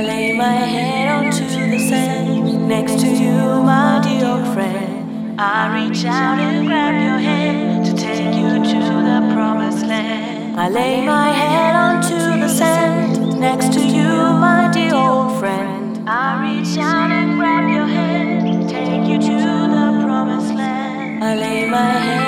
I lay my head onto the sand next to you, my dear old friend. I reach out and grab your hand to take you to the promised land. I lay my head onto the sand next to you, my dear old friend. I reach out and grab your hand, take you to the promised land. I lay my head.